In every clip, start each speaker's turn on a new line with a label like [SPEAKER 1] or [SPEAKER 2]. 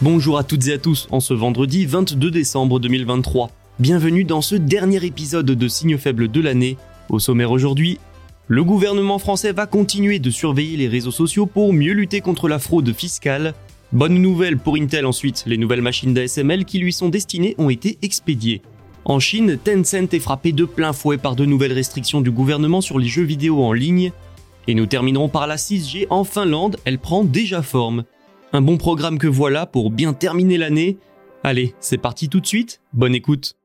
[SPEAKER 1] Bonjour à toutes et à tous en ce vendredi 22 décembre 2023. Bienvenue dans ce dernier épisode de Signaux faibles de l'année. Au sommaire aujourd'hui, le gouvernement français va continuer de surveiller les réseaux sociaux pour mieux lutter contre la fraude fiscale. Bonne nouvelle pour Intel ensuite, les nouvelles machines d'ASML qui lui sont destinées ont été expédiées. En Chine, Tencent est frappé de plein fouet par de nouvelles restrictions du gouvernement sur les jeux vidéo en ligne. Et nous terminerons par la 6G en Finlande, elle prend déjà forme. Un bon programme que voilà pour bien terminer l'année. Allez, c'est parti tout de suite, bonne écoute.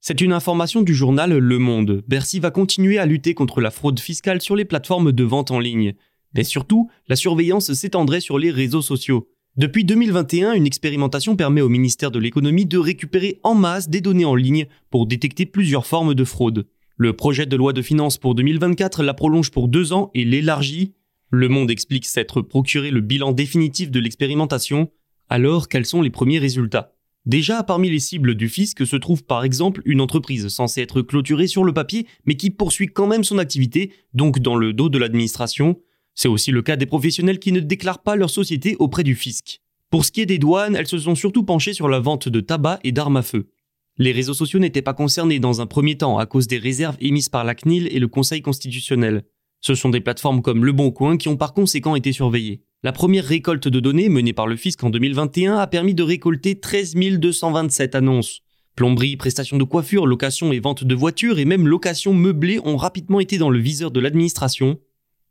[SPEAKER 1] C'est une information du journal Le Monde. Bercy va continuer à lutter contre la fraude fiscale sur les plateformes de vente en ligne. Mais surtout, la surveillance s'étendrait sur les réseaux sociaux. Depuis 2021, une expérimentation permet au ministère de l'économie de récupérer en masse des données en ligne pour détecter plusieurs formes de fraude. Le projet de loi de finances pour 2024 la prolonge pour deux ans et l'élargit. Le Monde explique s'être procuré le bilan définitif de l'expérimentation. Alors, quels sont les premiers résultats? Déjà, parmi les cibles du fisc se trouve par exemple une entreprise censée être clôturée sur le papier, mais qui poursuit quand même son activité, donc dans le dos de l'administration. C'est aussi le cas des professionnels qui ne déclarent pas leur société auprès du fisc. Pour ce qui est des douanes, elles se sont surtout penchées sur la vente de tabac et d'armes à feu. Les réseaux sociaux n'étaient pas concernés dans un premier temps à cause des réserves émises par la CNIL et le Conseil constitutionnel. Ce sont des plateformes comme Le Bon Coin qui ont par conséquent été surveillées. La première récolte de données menée par le fisc en 2021 a permis de récolter 13 227 annonces. Plomberie, prestations de coiffure, location et vente de voitures et même location meublée ont rapidement été dans le viseur de l'administration.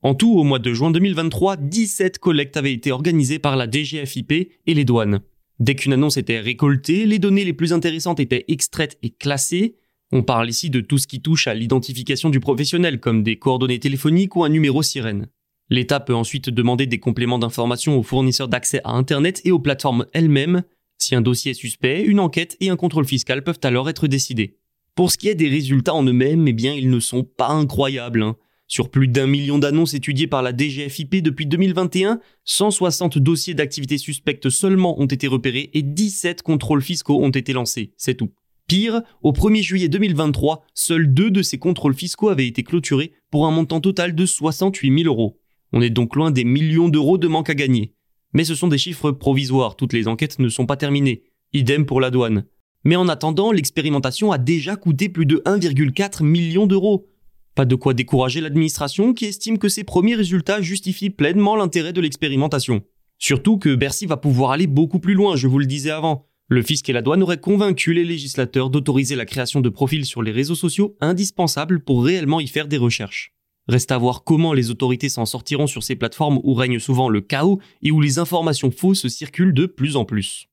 [SPEAKER 1] En tout, au mois de juin 2023, 17 collectes avaient été organisées par la DGFIP et les douanes. Dès qu'une annonce était récoltée, les données les plus intéressantes étaient extraites et classées. On parle ici de tout ce qui touche à l'identification du professionnel, comme des coordonnées téléphoniques ou un numéro sirène. L'État peut ensuite demander des compléments d'information aux fournisseurs d'accès à Internet et aux plateformes elles-mêmes. Si un dossier est suspect, une enquête et un contrôle fiscal peuvent alors être décidés. Pour ce qui est des résultats en eux-mêmes, eh bien, ils ne sont pas incroyables. Hein. Sur plus d'un million d'annonces étudiées par la DGFIP depuis 2021, 160 dossiers d'activités suspectes seulement ont été repérés et 17 contrôles fiscaux ont été lancés. C'est tout. Pire, au 1er juillet 2023, seuls deux de ces contrôles fiscaux avaient été clôturés pour un montant total de 68 000 euros. On est donc loin des millions d'euros de manque à gagner. Mais ce sont des chiffres provisoires, toutes les enquêtes ne sont pas terminées. Idem pour la douane. Mais en attendant, l'expérimentation a déjà coûté plus de 1,4 million d'euros. Pas de quoi décourager l'administration qui estime que ces premiers résultats justifient pleinement l'intérêt de l'expérimentation. Surtout que Bercy va pouvoir aller beaucoup plus loin, je vous le disais avant. Le fisc et la douane auraient convaincu les législateurs d'autoriser la création de profils sur les réseaux sociaux indispensables pour réellement y faire des recherches. Reste à voir comment les autorités s'en sortiront sur ces plateformes où règne souvent le chaos et où les informations fausses circulent de plus en plus.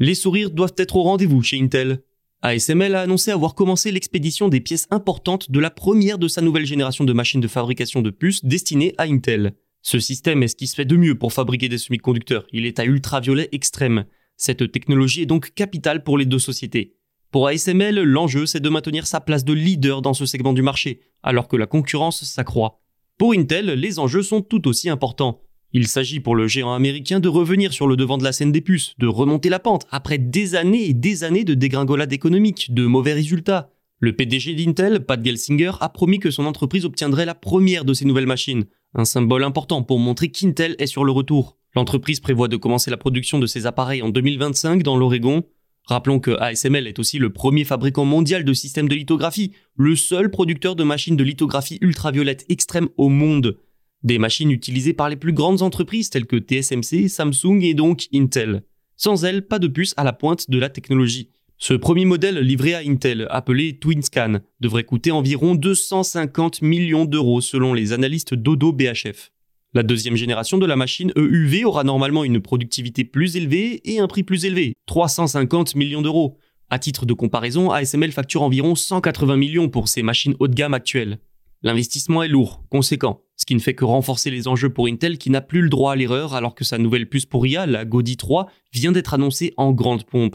[SPEAKER 1] Les sourires doivent être au rendez-vous chez Intel. ASML a annoncé avoir commencé l'expédition des pièces importantes de la première de sa nouvelle génération de machines de fabrication de puces destinées à Intel. Ce système est ce qui se fait de mieux pour fabriquer des semi-conducteurs. Il est à ultraviolet extrême. Cette technologie est donc capitale pour les deux sociétés. Pour ASML, l'enjeu c'est de maintenir sa place de leader dans ce segment du marché, alors que la concurrence s'accroît. Pour Intel, les enjeux sont tout aussi importants. Il s'agit pour le géant américain de revenir sur le devant de la scène des puces, de remonter la pente après des années et des années de dégringolade économique, de mauvais résultats. Le PDG d'Intel, Pat Gelsinger, a promis que son entreprise obtiendrait la première de ces nouvelles machines, un symbole important pour montrer qu'Intel est sur le retour. L'entreprise prévoit de commencer la production de ces appareils en 2025 dans l'Oregon. Rappelons que ASML est aussi le premier fabricant mondial de systèmes de lithographie, le seul producteur de machines de lithographie ultraviolette extrême au monde. Des machines utilisées par les plus grandes entreprises telles que TSMC, Samsung et donc Intel. Sans elles, pas de puce à la pointe de la technologie. Ce premier modèle livré à Intel, appelé TwinScan, devrait coûter environ 250 millions d'euros selon les analystes d'Odo BHF. La deuxième génération de la machine EUV aura normalement une productivité plus élevée et un prix plus élevé, 350 millions d'euros. À titre de comparaison, ASML facture environ 180 millions pour ses machines haut de gamme actuelles. L'investissement est lourd, conséquent, ce qui ne fait que renforcer les enjeux pour Intel qui n'a plus le droit à l'erreur alors que sa nouvelle puce pour IA, la Gaudi 3, vient d'être annoncée en grande pompe.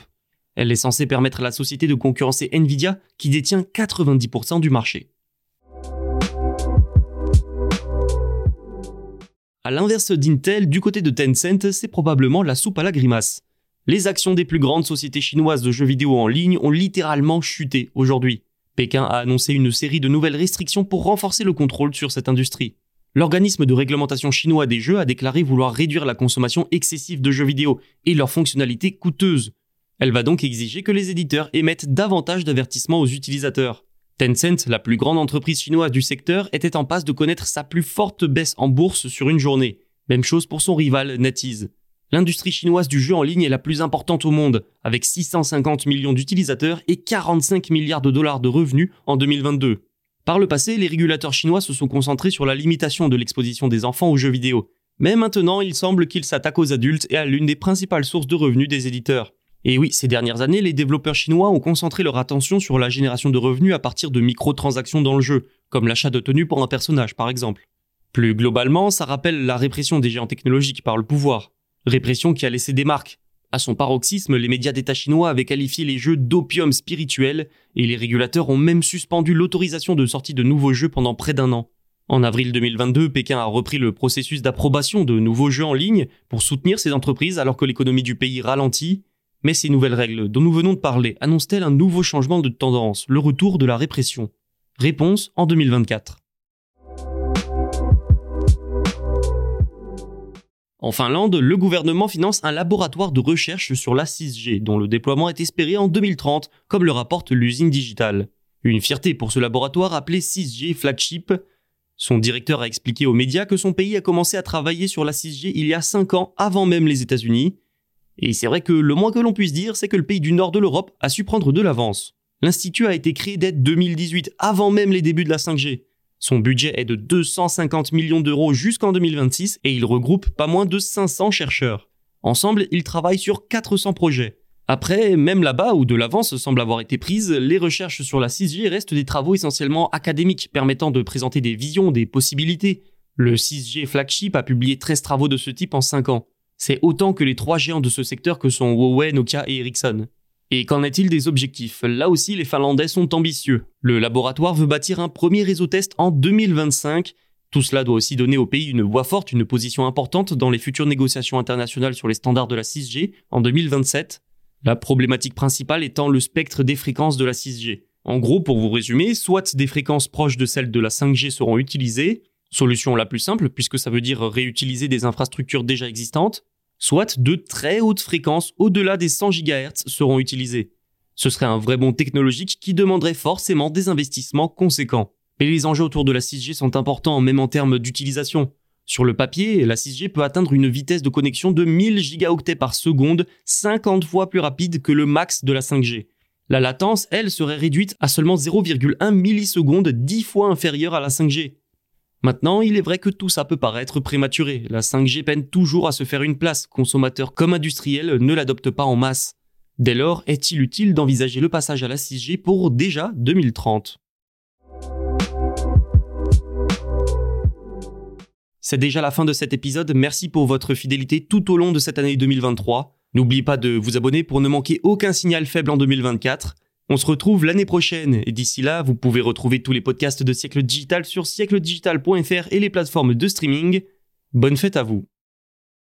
[SPEAKER 1] Elle est censée permettre à la société de concurrencer Nvidia qui détient 90% du marché. À l'inverse d'Intel, du côté de Tencent, c'est probablement la soupe à la grimace. Les actions des plus grandes sociétés chinoises de jeux vidéo en ligne ont littéralement chuté aujourd'hui. Pékin a annoncé une série de nouvelles restrictions pour renforcer le contrôle sur cette industrie. L'organisme de réglementation chinois des jeux a déclaré vouloir réduire la consommation excessive de jeux vidéo et leurs fonctionnalités coûteuses. Elle va donc exiger que les éditeurs émettent davantage d'avertissements aux utilisateurs. Tencent, la plus grande entreprise chinoise du secteur, était en passe de connaître sa plus forte baisse en bourse sur une journée. Même chose pour son rival NetEase. L'industrie chinoise du jeu en ligne est la plus importante au monde, avec 650 millions d'utilisateurs et 45 milliards de dollars de revenus en 2022. Par le passé, les régulateurs chinois se sont concentrés sur la limitation de l'exposition des enfants aux jeux vidéo. Mais maintenant, il semble qu'ils s'attaquent aux adultes et à l'une des principales sources de revenus des éditeurs. Et oui, ces dernières années, les développeurs chinois ont concentré leur attention sur la génération de revenus à partir de microtransactions dans le jeu, comme l'achat de tenues pour un personnage par exemple. Plus globalement, ça rappelle la répression des géants technologiques par le pouvoir. Répression qui a laissé des marques. À son paroxysme, les médias d'État chinois avaient qualifié les jeux d'opium spirituel et les régulateurs ont même suspendu l'autorisation de sortie de nouveaux jeux pendant près d'un an. En avril 2022, Pékin a repris le processus d'approbation de nouveaux jeux en ligne pour soutenir ces entreprises alors que l'économie du pays ralentit mais ces nouvelles règles dont nous venons de parler annoncent-elles un nouveau changement de tendance, le retour de la répression? Réponse en 2024. En Finlande, le gouvernement finance un laboratoire de recherche sur la 6G, dont le déploiement est espéré en 2030, comme le rapporte l'usine digitale. Une fierté pour ce laboratoire appelé 6G Flagship. Son directeur a expliqué aux médias que son pays a commencé à travailler sur la 6G il y a 5 ans avant même les États-Unis, et c'est vrai que le moins que l'on puisse dire, c'est que le pays du nord de l'Europe a su prendre de l'avance. L'Institut a été créé dès 2018, avant même les débuts de la 5G. Son budget est de 250 millions d'euros jusqu'en 2026 et il regroupe pas moins de 500 chercheurs. Ensemble, ils travaillent sur 400 projets. Après, même là-bas où de l'avance semble avoir été prise, les recherches sur la 6G restent des travaux essentiellement académiques permettant de présenter des visions, des possibilités. Le 6G Flagship a publié 13 travaux de ce type en 5 ans. C'est autant que les trois géants de ce secteur que sont Huawei, Nokia et Ericsson. Et qu'en est-il des objectifs? Là aussi, les Finlandais sont ambitieux. Le laboratoire veut bâtir un premier réseau test en 2025. Tout cela doit aussi donner au pays une voix forte, une position importante dans les futures négociations internationales sur les standards de la 6G en 2027. La problématique principale étant le spectre des fréquences de la 6G. En gros, pour vous résumer, soit des fréquences proches de celles de la 5G seront utilisées, Solution la plus simple, puisque ça veut dire réutiliser des infrastructures déjà existantes, soit de très hautes fréquences au-delà des 100 GHz seront utilisées. Ce serait un vrai bond technologique qui demanderait forcément des investissements conséquents. Mais les enjeux autour de la 6G sont importants même en termes d'utilisation. Sur le papier, la 6G peut atteindre une vitesse de connexion de 1000 gigaoctets par seconde, 50 fois plus rapide que le max de la 5G. La latence, elle, serait réduite à seulement 0,1 millisecondes, 10 fois inférieure à la 5G. Maintenant, il est vrai que tout ça peut paraître prématuré. La 5G peine toujours à se faire une place. Consommateurs comme industriels ne l'adoptent pas en masse. Dès lors, est-il utile d'envisager le passage à la 6G pour déjà 2030 C'est déjà la fin de cet épisode. Merci pour votre fidélité tout au long de cette année 2023. N'oubliez pas de vous abonner pour ne manquer aucun signal faible en 2024. On se retrouve l'année prochaine et d'ici là, vous pouvez retrouver tous les podcasts de Siècle Digital sur siècledigital.fr et les plateformes de streaming. Bonne fête à vous.